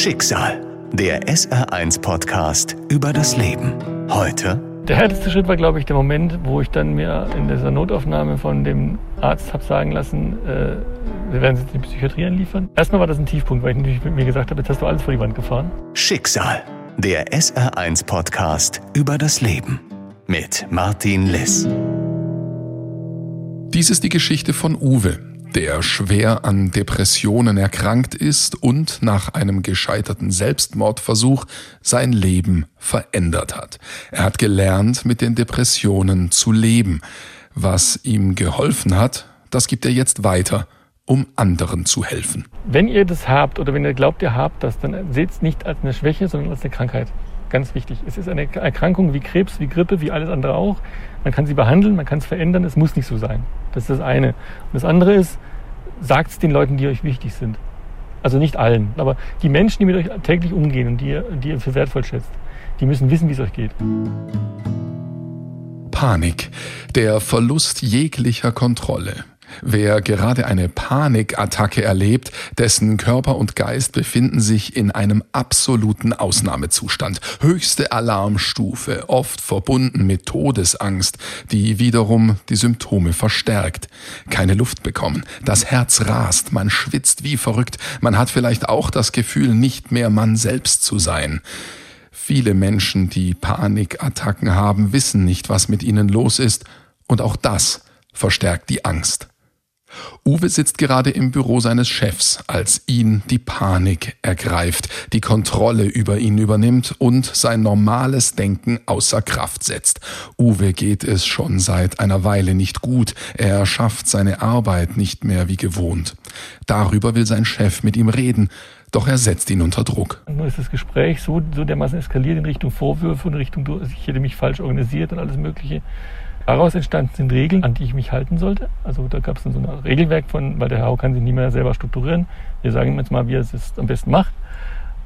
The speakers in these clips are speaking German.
Schicksal. Der SR1-Podcast über das Leben. Heute. Der härteste Schritt war, glaube ich, der Moment, wo ich dann mir in dieser Notaufnahme von dem Arzt habe sagen lassen, äh, wir werden Sie in die Psychiatrie anliefern. Erstmal war das ein Tiefpunkt, weil ich natürlich mit mir gesagt habe, jetzt hast du alles vor die Wand gefahren. Schicksal. Der SR1-Podcast über das Leben. Mit Martin Liss. Dies ist die Geschichte von Uwe, der schwer an Depressionen erkrankt ist und nach einem gescheiterten Selbstmordversuch sein Leben verändert hat. Er hat gelernt, mit den Depressionen zu leben. Was ihm geholfen hat, das gibt er jetzt weiter, um anderen zu helfen. Wenn ihr das habt oder wenn ihr glaubt, ihr habt das, dann seht es nicht als eine Schwäche, sondern als eine Krankheit. Ganz wichtig. Es ist eine Erkrankung wie Krebs, wie Grippe, wie alles andere auch. Man kann sie behandeln, man kann es verändern, es muss nicht so sein. Das ist das eine. Und das andere ist, sagt es den Leuten, die euch wichtig sind. Also nicht allen, aber die Menschen, die mit euch täglich umgehen und die ihr, die ihr für wertvoll schätzt, die müssen wissen, wie es euch geht. Panik, der Verlust jeglicher Kontrolle. Wer gerade eine Panikattacke erlebt, dessen Körper und Geist befinden sich in einem absoluten Ausnahmezustand. Höchste Alarmstufe, oft verbunden mit Todesangst, die wiederum die Symptome verstärkt. Keine Luft bekommen, das Herz rast, man schwitzt wie verrückt, man hat vielleicht auch das Gefühl, nicht mehr man selbst zu sein. Viele Menschen, die Panikattacken haben, wissen nicht, was mit ihnen los ist, und auch das verstärkt die Angst. Uwe sitzt gerade im Büro seines Chefs, als ihn die Panik ergreift, die Kontrolle über ihn übernimmt und sein normales Denken außer Kraft setzt. Uwe geht es schon seit einer Weile nicht gut, er schafft seine Arbeit nicht mehr wie gewohnt. Darüber will sein Chef mit ihm reden, doch er setzt ihn unter Druck. Nur ist das Gespräch so, so dermaßen eskaliert in Richtung Vorwürfe und Richtung, ich hätte mich falsch organisiert und alles Mögliche. Daraus entstanden sind Regeln, an die ich mich halten sollte. Also da gab es dann so ein Regelwerk von, weil der Herr kann sich nie mehr selber strukturieren. Wir sagen ihm jetzt mal, wie er es am besten macht.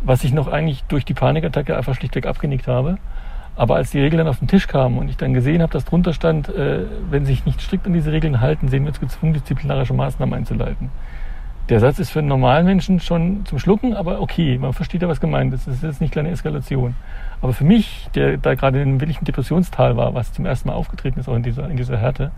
Was ich noch eigentlich durch die Panikattacke einfach schlichtweg abgenickt habe. Aber als die Regeln dann auf den Tisch kamen und ich dann gesehen habe, dass drunter stand, äh, wenn sich nicht strikt an diese Regeln halten, sehen wir uns gezwungen, disziplinarische Maßnahmen einzuleiten. Der Satz ist für einen normalen Menschen schon zum Schlucken, aber okay, man versteht ja, was gemeint ist. Das ist jetzt nicht kleine Eskalation. Aber für mich, der da gerade in einem wirklichen Depressionstal war, was zum ersten Mal aufgetreten ist, auch in dieser, in dieser Härte,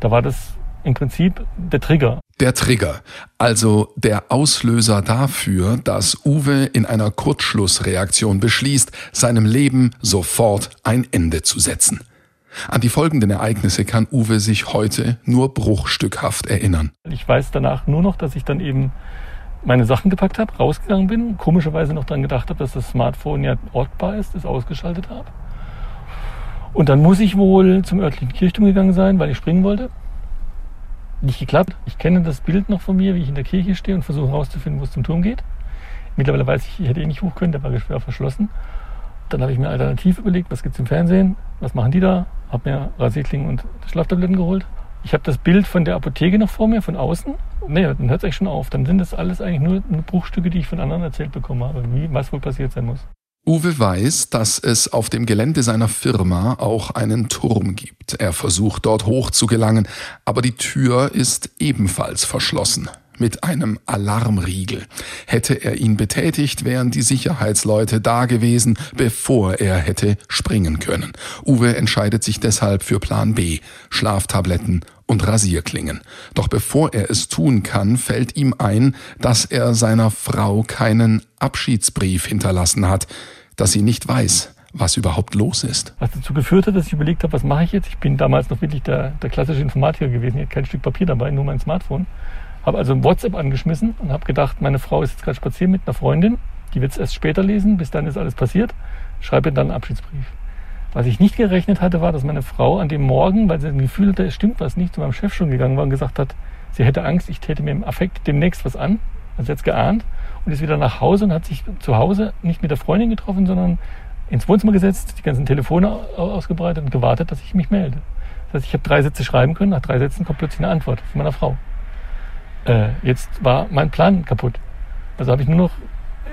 da war das im Prinzip der Trigger. Der Trigger, also der Auslöser dafür, dass Uwe in einer Kurzschlussreaktion beschließt, seinem Leben sofort ein Ende zu setzen. An die folgenden Ereignisse kann Uwe sich heute nur bruchstückhaft erinnern. Ich weiß danach nur noch, dass ich dann eben meine Sachen gepackt habe, rausgegangen bin, komischerweise noch daran gedacht habe, dass das Smartphone ja ortbar ist, es ausgeschaltet habe. Und dann muss ich wohl zum örtlichen Kirchturm gegangen sein, weil ich springen wollte. Nicht geklappt. Ich kenne das Bild noch von mir, wie ich in der Kirche stehe und versuche herauszufinden, wo es zum Turm geht. Mittlerweile weiß ich, ich hätte eh nicht hoch können, der war schwer verschlossen. Dann habe ich mir alternativ überlegt, was gibt es im Fernsehen, was machen die da? Habe mir Rasierklingen und Schlaftabletten geholt. Ich habe das Bild von der Apotheke noch vor mir, von außen. Nee, dann hört es eigentlich schon auf. Dann sind das alles eigentlich nur, nur Bruchstücke, die ich von anderen erzählt bekommen habe, wie was wohl passiert sein muss. Uwe weiß, dass es auf dem Gelände seiner Firma auch einen Turm gibt. Er versucht dort hoch zu gelangen, aber die Tür ist ebenfalls verschlossen mit einem Alarmriegel. Hätte er ihn betätigt, wären die Sicherheitsleute da gewesen, bevor er hätte springen können. Uwe entscheidet sich deshalb für Plan B, Schlaftabletten und Rasierklingen. Doch bevor er es tun kann, fällt ihm ein, dass er seiner Frau keinen Abschiedsbrief hinterlassen hat, dass sie nicht weiß, was überhaupt los ist. Was dazu geführt hat, dass ich überlegt habe, was mache ich jetzt? Ich bin damals noch wirklich der, der klassische Informatiker gewesen. Ich hatte kein Stück Papier dabei, nur mein Smartphone. Habe also WhatsApp angeschmissen und habe gedacht, meine Frau ist jetzt gerade spazieren mit einer Freundin. Die wird es erst später lesen, bis dann ist alles passiert. Schreibe dann einen Abschiedsbrief. Was ich nicht gerechnet hatte, war, dass meine Frau an dem Morgen, weil sie ein Gefühl hatte, es stimmt was nicht, zu meinem Chef schon gegangen war und gesagt hat, sie hätte Angst, ich täte mir im Affekt demnächst was an. Also jetzt geahnt und ist wieder nach Hause und hat sich zu Hause nicht mit der Freundin getroffen, sondern ins Wohnzimmer gesetzt, die ganzen Telefone ausgebreitet und gewartet, dass ich mich melde. Das heißt, ich habe drei Sätze schreiben können, nach drei Sätzen kommt plötzlich eine Antwort von meiner Frau. Äh, jetzt war mein Plan kaputt. Also habe ich nur noch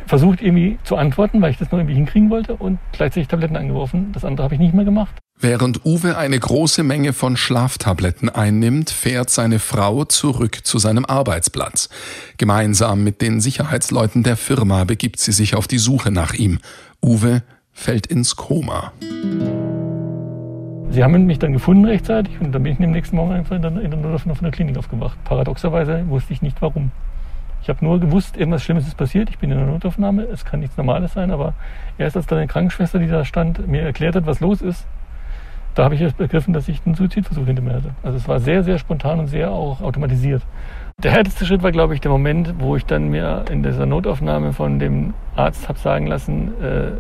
versucht irgendwie zu antworten, weil ich das noch irgendwie hinkriegen wollte und gleichzeitig Tabletten angeworfen. Das andere habe ich nicht mehr gemacht. Während Uwe eine große Menge von Schlaftabletten einnimmt, fährt seine Frau zurück zu seinem Arbeitsplatz. Gemeinsam mit den Sicherheitsleuten der Firma begibt sie sich auf die Suche nach ihm. Uwe fällt ins Koma. Sie haben mich dann gefunden rechtzeitig und dann bin ich am nächsten Morgen einfach in der, in der Notaufnahme von der Klinik aufgewacht. Paradoxerweise wusste ich nicht warum. Ich habe nur gewusst, irgendwas Schlimmes ist passiert. Ich bin in der Notaufnahme. Es kann nichts Normales sein, aber erst als dann eine Krankenschwester, die da stand, mir erklärt hat, was los ist, da habe ich erst begriffen, dass ich einen Suizidversuch hinter mir hatte. Also es war sehr, sehr spontan und sehr auch automatisiert. Der härteste Schritt war, glaube ich, der Moment, wo ich dann mir in dieser Notaufnahme von dem Arzt habe sagen lassen, äh,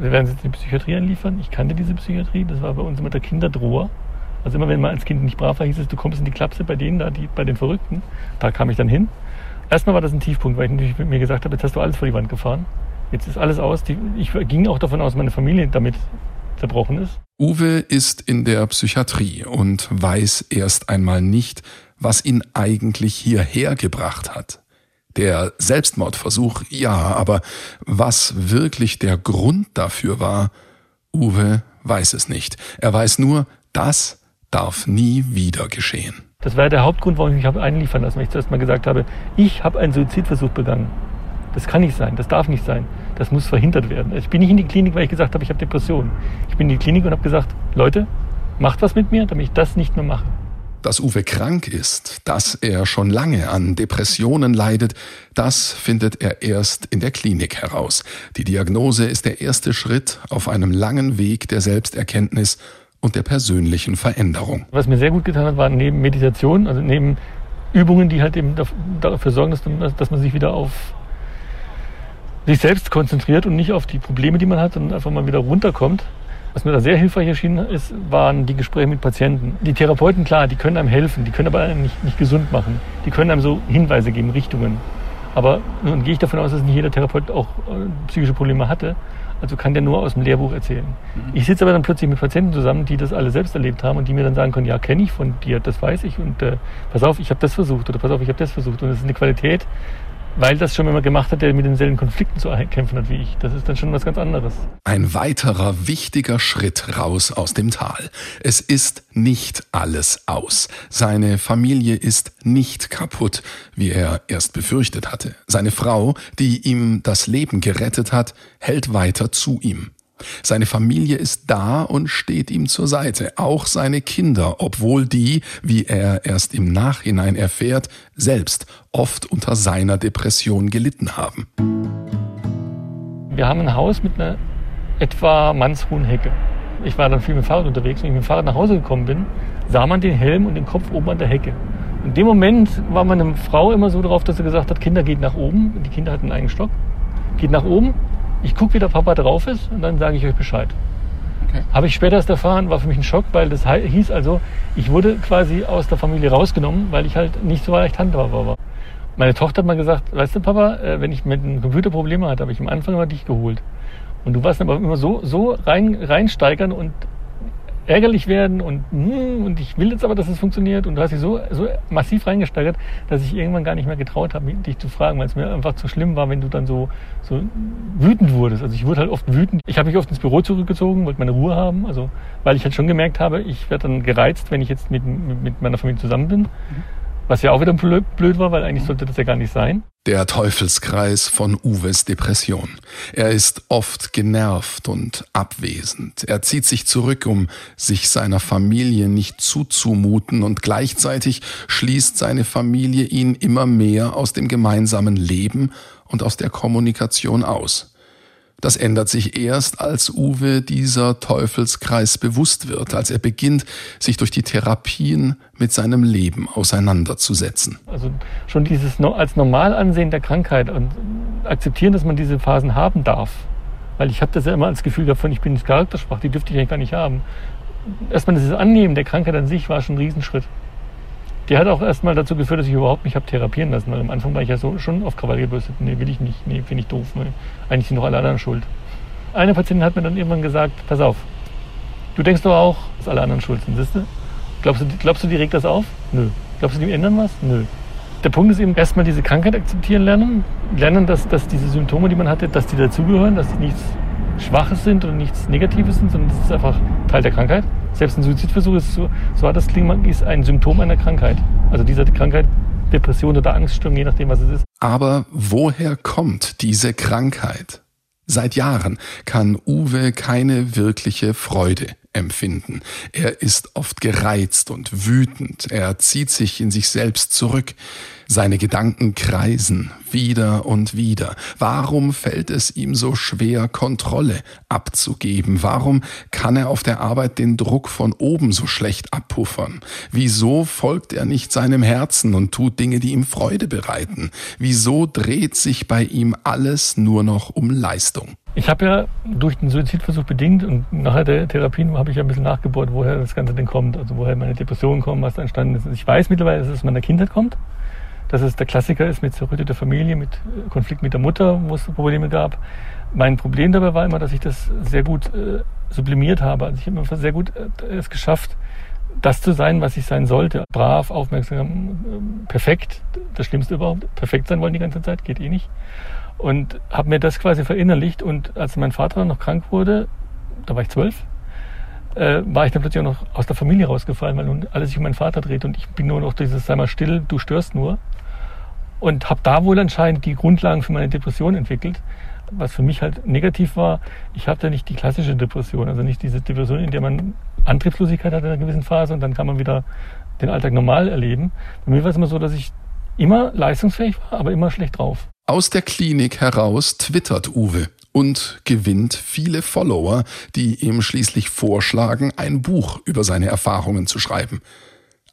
wir werden Sie jetzt in die Psychiatrie anliefern. Ich kannte diese Psychiatrie, das war bei uns immer der Kinderdroher. Also immer wenn man als Kind nicht brav war, hieß es, du kommst in die Klapse bei denen da, die, bei den Verrückten. Da kam ich dann hin. Erstmal war das ein Tiefpunkt, weil ich natürlich mit mir gesagt habe, jetzt hast du alles vor die Wand gefahren. Jetzt ist alles aus. Ich ging auch davon aus, meine Familie damit zerbrochen ist. Uwe ist in der Psychiatrie und weiß erst einmal nicht, was ihn eigentlich hierher gebracht hat. Der Selbstmordversuch, ja, aber was wirklich der Grund dafür war, Uwe weiß es nicht. Er weiß nur, das darf nie wieder geschehen. Das war der Hauptgrund, warum ich mich habe einliefern lassen, weil ich zuerst mal gesagt habe, ich habe einen Suizidversuch begangen. Das kann nicht sein, das darf nicht sein. Das muss verhindert werden. Ich bin nicht in die Klinik, weil ich gesagt habe, ich habe Depressionen. Ich bin in die Klinik und habe gesagt, Leute, macht was mit mir, damit ich das nicht mehr mache. Dass Uwe krank ist, dass er schon lange an Depressionen leidet, das findet er erst in der Klinik heraus. Die Diagnose ist der erste Schritt auf einem langen Weg der Selbsterkenntnis und der persönlichen Veränderung. Was mir sehr gut getan hat, war neben Meditation, also neben Übungen, die halt eben dafür sorgen, dass man sich wieder auf sich selbst konzentriert und nicht auf die Probleme, die man hat, sondern einfach mal wieder runterkommt. Was mir da sehr hilfreich erschienen ist, waren die Gespräche mit Patienten. Die Therapeuten, klar, die können einem helfen, die können aber nicht, nicht gesund machen. Die können einem so Hinweise geben, Richtungen. Aber nun gehe ich davon aus, dass nicht jeder Therapeut auch äh, psychische Probleme hatte. Also kann der nur aus dem Lehrbuch erzählen. Mhm. Ich sitze aber dann plötzlich mit Patienten zusammen, die das alle selbst erlebt haben und die mir dann sagen können, ja, kenne ich von dir, das weiß ich und äh, pass auf, ich habe das versucht oder pass auf, ich habe das versucht. Und es ist eine Qualität, weil das schon jemand gemacht hat, der mit denselben Konflikten zu kämpfen hat wie ich. Das ist dann schon was ganz anderes. Ein weiterer wichtiger Schritt raus aus dem Tal. Es ist nicht alles aus. Seine Familie ist nicht kaputt, wie er erst befürchtet hatte. Seine Frau, die ihm das Leben gerettet hat, hält weiter zu ihm. Seine Familie ist da und steht ihm zur Seite, auch seine Kinder, obwohl die, wie er erst im Nachhinein erfährt, selbst oft unter seiner Depression gelitten haben. Wir haben ein Haus mit einer etwa mannshohen Hecke. Ich war dann viel mit dem Fahrrad unterwegs. Wenn ich mit dem Fahrrad nach Hause gekommen bin, sah man den Helm und den Kopf oben an der Hecke. In dem Moment war meine Frau immer so drauf, dass sie gesagt hat, Kinder geht nach oben. Die Kinder hatten einen eigenen Stock. Geht nach oben, ich gucke, wie der Papa drauf ist und dann sage ich euch Bescheid. Okay. Habe ich später erst erfahren, war für mich ein Schock, weil das hieß also, ich wurde quasi aus der Familie rausgenommen, weil ich halt nicht so leicht handhabbar war. Meine Tochter hat mal gesagt, weißt du Papa, äh, wenn ich mit einem Computer Probleme hatte, habe ich am Anfang immer dich geholt. Und du warst aber immer so, so rein, reinsteigern und ärgerlich werden und, hm, und ich will jetzt aber, dass es funktioniert. Und du hast dich so, so massiv reingesteigert, dass ich irgendwann gar nicht mehr getraut habe, dich zu fragen, weil es mir einfach zu schlimm war, wenn du dann so, so wütend wurdest. Also ich wurde halt oft wütend. Ich habe mich oft ins Büro zurückgezogen, wollte meine Ruhe haben. Also weil ich halt schon gemerkt habe, ich werde dann gereizt, wenn ich jetzt mit, mit meiner Familie zusammen bin. Mhm. Was ja auch wieder blöd war, weil eigentlich sollte das ja gar nicht sein. Der Teufelskreis von Uwes Depression. Er ist oft genervt und abwesend. Er zieht sich zurück, um sich seiner Familie nicht zuzumuten und gleichzeitig schließt seine Familie ihn immer mehr aus dem gemeinsamen Leben und aus der Kommunikation aus. Das ändert sich erst, als Uwe dieser Teufelskreis bewusst wird, als er beginnt, sich durch die Therapien mit seinem Leben auseinanderzusetzen. Also schon dieses als normal ansehen der Krankheit und akzeptieren, dass man diese Phasen haben darf. Weil ich habe das ja immer als Gefühl davon, ich bin nicht charakterschwach, die dürfte ich eigentlich gar nicht haben. Erstmal dieses Annehmen der Krankheit an sich war schon ein Riesenschritt. Die hat auch erstmal dazu geführt, dass ich überhaupt mich habe therapieren lassen. Weil am Anfang war ich ja so, schon auf Krawall gebürstet. Nee, will ich nicht. Nee, finde ich doof. Nee. Eigentlich sind doch alle anderen schuld. Eine Patientin hat mir dann irgendwann gesagt, pass auf, du denkst doch auch, dass alle anderen schuld sind, siehst du? Glaubst du, glaubst du, die regt das auf? Nö. Glaubst du, die ändern was? Nö. Der Punkt ist eben erstmal diese Krankheit akzeptieren lernen. Lernen, dass, dass diese Symptome, die man hatte, dass die dazugehören, dass die nichts Schwaches sind und nichts Negatives sind, sondern das ist einfach Teil der Krankheit. Selbst ein Suizidversuch ist, so, so hat das klingt, ist ein Symptom einer Krankheit. Also dieser Krankheit, Depression oder Angststörung, je nachdem, was es ist. Aber woher kommt diese Krankheit? Seit Jahren kann Uwe keine wirkliche Freude empfinden. Er ist oft gereizt und wütend. Er zieht sich in sich selbst zurück. Seine Gedanken kreisen wieder und wieder. Warum fällt es ihm so schwer, Kontrolle abzugeben? Warum kann er auf der Arbeit den Druck von oben so schlecht abpuffern? Wieso folgt er nicht seinem Herzen und tut Dinge, die ihm Freude bereiten? Wieso dreht sich bei ihm alles nur noch um Leistung? Ich habe ja durch den Suizidversuch bedingt und nachher der Therapien habe ich ja ein bisschen nachgebohrt, woher das Ganze denn kommt, also woher meine Depressionen kommen, was da entstanden ist. Ich weiß mittlerweile, dass es meiner Kindheit kommt dass es der Klassiker ist mit zerrütteter Familie, mit äh, Konflikt mit der Mutter, wo es Probleme gab. Mein Problem dabei war immer, dass ich das sehr gut äh, sublimiert habe. Also ich habe immer sehr gut äh, es geschafft, das zu sein, was ich sein sollte. Brav, aufmerksam, äh, perfekt. Das Schlimmste überhaupt. Perfekt sein wollen die ganze Zeit, geht eh nicht. Und habe mir das quasi verinnerlicht. Und als mein Vater noch krank wurde, da war ich zwölf, äh, war ich dann plötzlich auch noch aus der Familie rausgefallen, weil nun alles sich um meinen Vater dreht und ich bin nur noch dieses, sei mal still, du störst nur und habe da wohl anscheinend die Grundlagen für meine Depression entwickelt. Was für mich halt negativ war, ich habe da nicht die klassische Depression, also nicht diese Depression, in der man Antriebslosigkeit hat in einer gewissen Phase und dann kann man wieder den Alltag normal erleben. Bei mir war es immer so, dass ich immer leistungsfähig war, aber immer schlecht drauf. Aus der Klinik heraus twittert Uwe und gewinnt viele Follower, die ihm schließlich vorschlagen, ein Buch über seine Erfahrungen zu schreiben.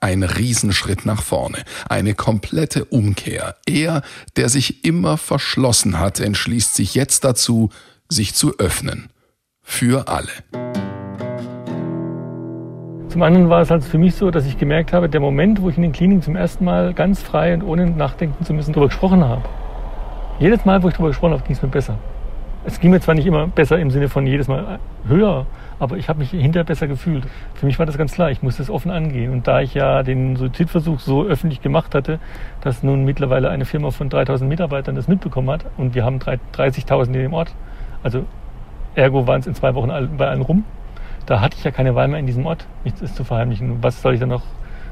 Ein Riesenschritt nach vorne, eine komplette Umkehr. Er, der sich immer verschlossen hat, entschließt sich jetzt dazu, sich zu öffnen. Für alle. Zum anderen war es halt für mich so, dass ich gemerkt habe, der Moment, wo ich in den Kliniken zum ersten Mal ganz frei und ohne nachdenken zu müssen darüber gesprochen habe. Jedes Mal, wo ich darüber gesprochen habe, ging es mir besser. Es ging mir zwar nicht immer besser im Sinne von jedes Mal höher, aber ich habe mich hinterher besser gefühlt. Für mich war das ganz klar, ich musste es offen angehen. Und da ich ja den Suizidversuch so öffentlich gemacht hatte, dass nun mittlerweile eine Firma von 3000 Mitarbeitern das mitbekommen hat und wir haben 30.000 in dem Ort, also ergo waren es in zwei Wochen bei allen rum, da hatte ich ja keine Wahl mehr in diesem Ort, nichts ist zu verheimlichen. Was soll ich dann noch,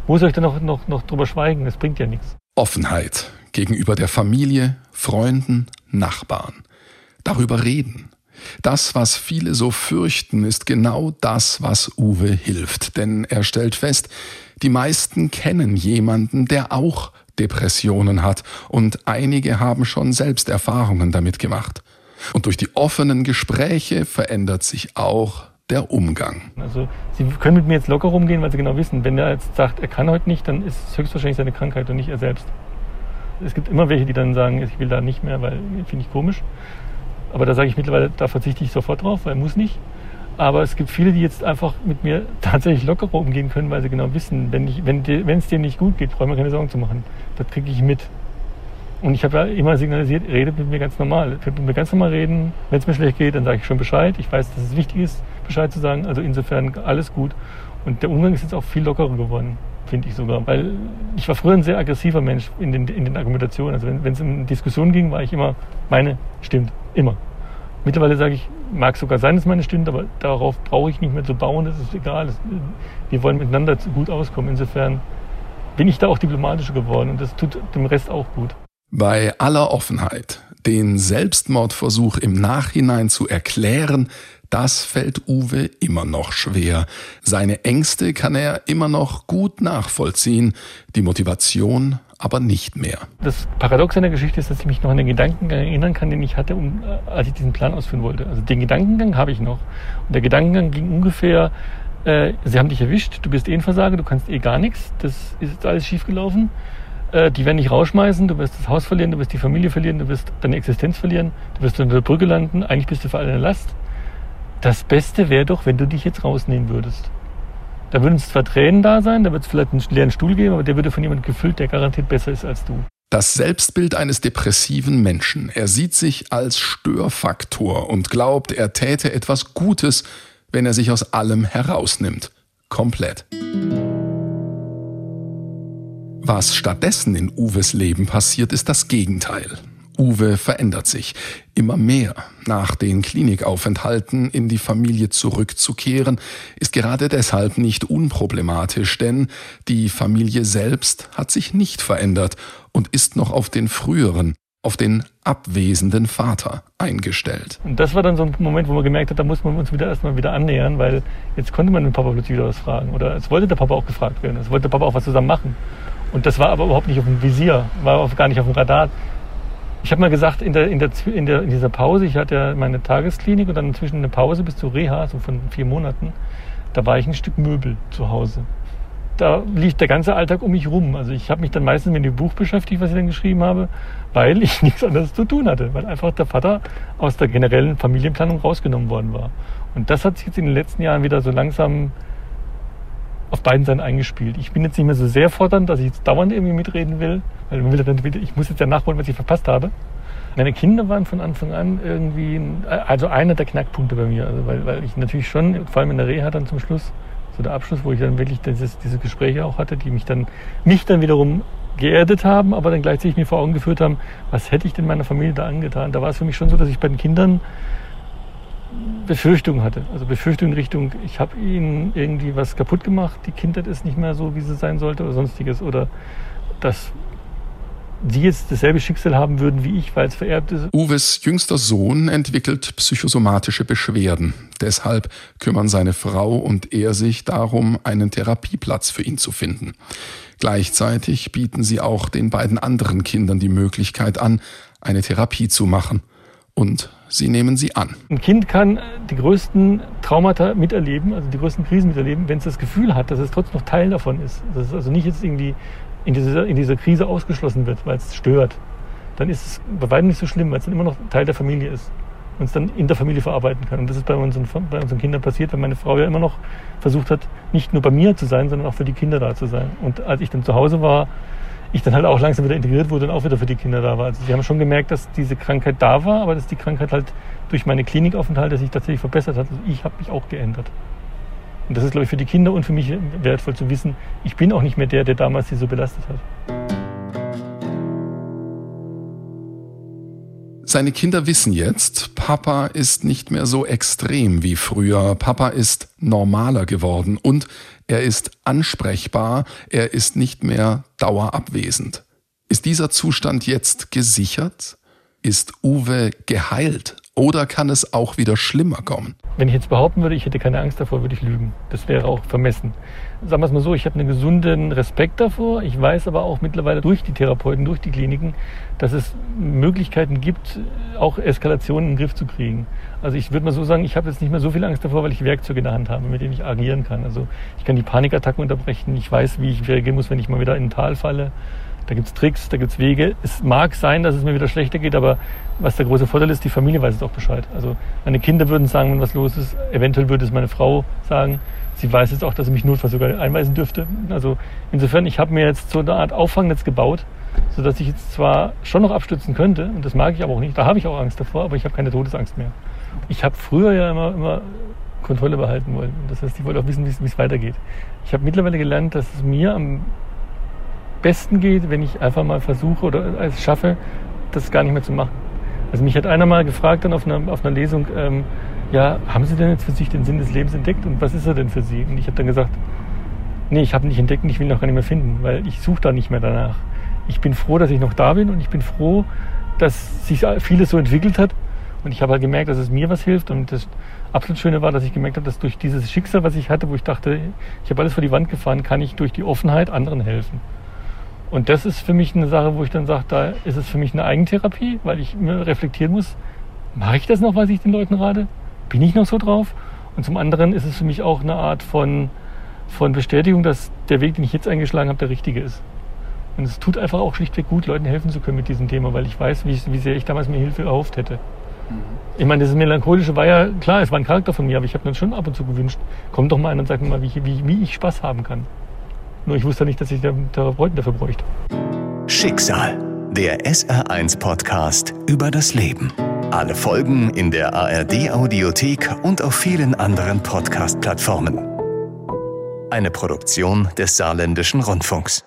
wo soll ich dann noch, noch, noch drüber schweigen? Das bringt ja nichts. Offenheit gegenüber der Familie, Freunden, Nachbarn. Darüber reden das, was viele so fürchten, ist genau das, was Uwe hilft. Denn er stellt fest, die meisten kennen jemanden, der auch Depressionen hat und einige haben schon selbst Erfahrungen damit gemacht. Und durch die offenen Gespräche verändert sich auch der Umgang. Also Sie können mit mir jetzt locker rumgehen, weil Sie genau wissen, wenn er jetzt sagt, er kann heute nicht, dann ist es höchstwahrscheinlich seine Krankheit und nicht er selbst. Es gibt immer welche, die dann sagen, ich will da nicht mehr, weil finde ich komisch. Aber da sage ich mittlerweile, da verzichte ich sofort drauf, weil muss nicht. Aber es gibt viele, die jetzt einfach mit mir tatsächlich lockerer umgehen können, weil sie genau wissen, wenn, ich, wenn, wenn es dir nicht gut geht, brauche ich mir keine Sorgen zu machen. Das kriege ich mit. Und ich habe ja immer signalisiert, redet mit mir ganz normal. Mit mir ganz normal reden. Wenn es mir schlecht geht, dann sage ich schon Bescheid. Ich weiß, dass es wichtig ist, Bescheid zu sagen. Also insofern alles gut. Und der Umgang ist jetzt auch viel lockerer geworden, finde ich sogar. Weil ich war früher ein sehr aggressiver Mensch in den, in den Argumentationen. Also wenn es in Diskussionen ging, war ich immer, meine stimmt. Immer. Mittlerweile sage ich, mag sogar sein, dass meine stimmt, aber darauf brauche ich nicht mehr zu bauen, das ist egal. Das, wir wollen miteinander gut auskommen. Insofern bin ich da auch diplomatischer geworden und das tut dem Rest auch gut. Bei aller Offenheit, den Selbstmordversuch im Nachhinein zu erklären, das fällt Uwe immer noch schwer. Seine Ängste kann er immer noch gut nachvollziehen, die Motivation aber nicht mehr. Das Paradox an der Geschichte ist, dass ich mich noch an den Gedankengang erinnern kann, den ich hatte, um, äh, als ich diesen Plan ausführen wollte. Also den Gedankengang habe ich noch. Und der Gedankengang ging ungefähr, äh, sie haben dich erwischt, du bist eh ein Versager, du kannst eh gar nichts, das ist jetzt alles schiefgelaufen. Äh, die werden dich rausschmeißen, du wirst das Haus verlieren, du wirst die Familie verlieren, du wirst deine Existenz verlieren, du wirst unter der Brücke landen, eigentlich bist du für alle eine Last. Das Beste wäre doch, wenn du dich jetzt rausnehmen würdest. Da würden es zwar Tränen da sein, da wird es vielleicht einen leeren Stuhl geben, aber der würde von jemandem gefüllt, der garantiert besser ist als du. Das Selbstbild eines depressiven Menschen. Er sieht sich als Störfaktor und glaubt, er täte etwas Gutes, wenn er sich aus allem herausnimmt. Komplett. Was stattdessen in Uwes Leben passiert, ist das Gegenteil. Uwe verändert sich. Immer mehr nach den Klinikaufenthalten in die Familie zurückzukehren, ist gerade deshalb nicht unproblematisch, denn die Familie selbst hat sich nicht verändert und ist noch auf den früheren, auf den abwesenden Vater eingestellt. Und das war dann so ein Moment, wo man gemerkt hat, da muss man uns wieder erstmal wieder annähern, weil jetzt konnte man den Papa plötzlich wieder was fragen. Oder es wollte der Papa auch gefragt werden. Es wollte der Papa auch was zusammen machen. Und das war aber überhaupt nicht auf dem Visier, war gar nicht auf dem Radar. Ich habe mal gesagt, in, der, in, der, in, der, in dieser Pause, ich hatte ja meine Tagesklinik und dann inzwischen eine Pause bis zur Reha, so von vier Monaten, da war ich ein Stück Möbel zu Hause. Da lief der ganze Alltag um mich rum. Also ich habe mich dann meistens mit dem Buch beschäftigt, was ich dann geschrieben habe, weil ich nichts anderes zu tun hatte, weil einfach der Vater aus der generellen Familienplanung rausgenommen worden war. Und das hat sich jetzt in den letzten Jahren wieder so langsam auf beiden Seiten eingespielt. Ich bin jetzt nicht mehr so sehr fordernd, dass ich jetzt dauernd irgendwie mitreden will, weil man will dann wieder, ich muss jetzt ja nachholen, was ich verpasst habe. Meine Kinder waren von Anfang an irgendwie, also einer der Knackpunkte bei mir, also weil, weil ich natürlich schon, vor allem in der Reha dann zum Schluss, so der Abschluss, wo ich dann wirklich dieses, diese Gespräche auch hatte, die mich dann, mich dann wiederum geerdet haben, aber dann gleichzeitig mir vor Augen geführt haben, was hätte ich denn meiner Familie da angetan? Da war es für mich schon so, dass ich bei den Kindern Befürchtungen hatte. Also Befürchtungen in Richtung, ich habe ihnen irgendwie was kaputt gemacht, die Kindheit ist nicht mehr so, wie sie sein sollte oder sonstiges. Oder dass sie jetzt dasselbe Schicksal haben würden wie ich, weil es vererbt ist. Uwes jüngster Sohn entwickelt psychosomatische Beschwerden. Deshalb kümmern seine Frau und er sich darum, einen Therapieplatz für ihn zu finden. Gleichzeitig bieten sie auch den beiden anderen Kindern die Möglichkeit an, eine Therapie zu machen. Und Sie nehmen sie an. Ein Kind kann die größten Traumata miterleben, also die größten Krisen miterleben, wenn es das Gefühl hat, dass es trotzdem noch Teil davon ist. Dass es also nicht jetzt irgendwie in dieser, in dieser Krise ausgeschlossen wird, weil es stört. Dann ist es bei weitem nicht so schlimm, weil es dann immer noch Teil der Familie ist und es dann in der Familie verarbeiten kann. Und das ist bei unseren, bei unseren Kindern passiert, weil meine Frau ja immer noch versucht hat, nicht nur bei mir zu sein, sondern auch für die Kinder da zu sein. Und als ich dann zu Hause war, ich dann halt auch langsam wieder integriert wurde und auch wieder für die Kinder da war. Also sie haben schon gemerkt, dass diese Krankheit da war, aber dass die Krankheit halt durch meine Klinikaufenthalte sich tatsächlich verbessert hat. Also ich habe mich auch geändert. Und das ist, glaube ich, für die Kinder und für mich wertvoll zu wissen, ich bin auch nicht mehr der, der damals sie so belastet hat. Seine Kinder wissen jetzt, Papa ist nicht mehr so extrem wie früher. Papa ist normaler geworden und er ist ansprechbar, er ist nicht mehr dauerabwesend. Ist dieser Zustand jetzt gesichert? Ist Uwe geheilt? Oder kann es auch wieder schlimmer kommen? Wenn ich jetzt behaupten würde, ich hätte keine Angst davor, würde ich lügen. Das wäre auch vermessen. Sagen wir es mal so, ich habe einen gesunden Respekt davor. Ich weiß aber auch mittlerweile durch die Therapeuten, durch die Kliniken, dass es Möglichkeiten gibt, auch Eskalationen in den Griff zu kriegen. Also ich würde mal so sagen, ich habe jetzt nicht mehr so viel Angst davor, weil ich Werkzeuge in der Hand habe, mit denen ich agieren kann. Also ich kann die Panikattacken unterbrechen. Ich weiß, wie ich reagieren muss, wenn ich mal wieder in ein Tal falle. Da gibt es Tricks, da gibt es Wege. Es mag sein, dass es mir wieder schlechter geht, aber was der große Vorteil ist, die Familie weiß es auch Bescheid. Also meine Kinder würden sagen, wenn was los ist. Eventuell würde es meine Frau sagen. Sie weiß jetzt auch, dass sie mich notfalls sogar einweisen dürfte. Also insofern, ich habe mir jetzt so eine Art Auffangnetz gebaut, sodass ich jetzt zwar schon noch abstützen könnte, und das mag ich aber auch nicht, da habe ich auch Angst davor, aber ich habe keine Todesangst mehr. Ich habe früher ja immer, immer Kontrolle behalten wollen. Das heißt, ich wollte auch wissen, wie es weitergeht. Ich habe mittlerweile gelernt, dass es mir am besten geht, wenn ich einfach mal versuche oder es schaffe, das gar nicht mehr zu machen. Also mich hat einer mal gefragt dann auf einer, auf einer Lesung, ähm, ja, haben Sie denn jetzt für sich den Sinn des Lebens entdeckt und was ist er denn für Sie? Und ich habe dann gesagt, nee, ich habe nicht entdeckt und ich will ihn auch gar nicht mehr finden, weil ich suche da nicht mehr danach. Ich bin froh, dass ich noch da bin und ich bin froh, dass sich vieles so entwickelt hat und ich habe halt gemerkt, dass es mir was hilft und das absolut Schöne war, dass ich gemerkt habe, dass durch dieses Schicksal, was ich hatte, wo ich dachte, ich habe alles vor die Wand gefahren, kann ich durch die Offenheit anderen helfen. Und das ist für mich eine Sache, wo ich dann sage, da ist es für mich eine Eigentherapie, weil ich mir reflektieren muss, mache ich das noch, was ich den Leuten rate? Bin ich noch so drauf? Und zum anderen ist es für mich auch eine Art von, von Bestätigung, dass der Weg, den ich jetzt eingeschlagen habe, der richtige ist. Und es tut einfach auch schlichtweg gut, Leuten helfen zu können mit diesem Thema, weil ich weiß, wie, wie sehr ich damals mir Hilfe erhofft hätte. Mhm. Ich meine, das Melancholische war ja, klar, es war ein Charakter von mir, aber ich habe mir schon ab und zu gewünscht, komm doch mal ein und sag mir mal, wie, wie, wie ich Spaß haben kann. Nur ich wusste nicht, dass ich einen Therapeuten dafür bräuchte. Schicksal, der SR1-Podcast über das Leben. Alle Folgen in der ARD-Audiothek und auf vielen anderen Podcast-Plattformen. Eine Produktion des Saarländischen Rundfunks.